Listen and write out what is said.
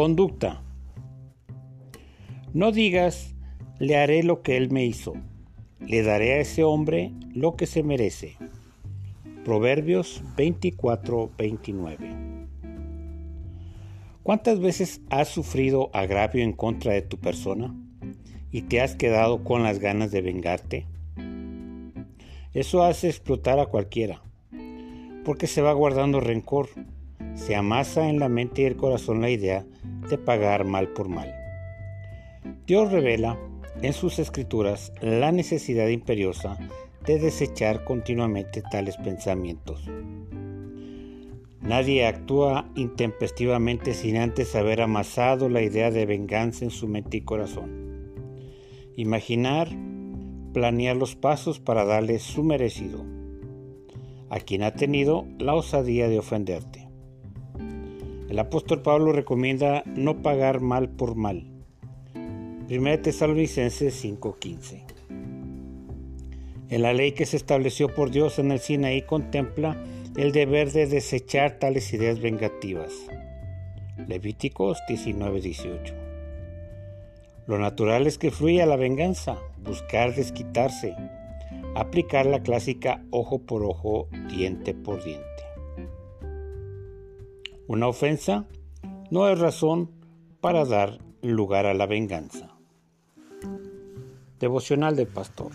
Conducta. No digas, le haré lo que él me hizo. Le daré a ese hombre lo que se merece. Proverbios 24-29. ¿Cuántas veces has sufrido agravio en contra de tu persona y te has quedado con las ganas de vengarte? Eso hace explotar a cualquiera, porque se va guardando rencor, se amasa en la mente y el corazón la idea de pagar mal por mal. Dios revela en sus escrituras la necesidad imperiosa de desechar continuamente tales pensamientos. Nadie actúa intempestivamente sin antes haber amasado la idea de venganza en su mente y corazón. Imaginar, planear los pasos para darle su merecido a quien ha tenido la osadía de ofenderte. El apóstol Pablo recomienda no pagar mal por mal. 1 Tesalonicenses 5:15. En la ley que se estableció por Dios en el Sinaí contempla el deber de desechar tales ideas vengativas. Levíticos 19:18. Lo natural es que fluya la venganza, buscar desquitarse, aplicar la clásica ojo por ojo, diente por diente. Una ofensa no es razón para dar lugar a la venganza. Devocional del Pastor.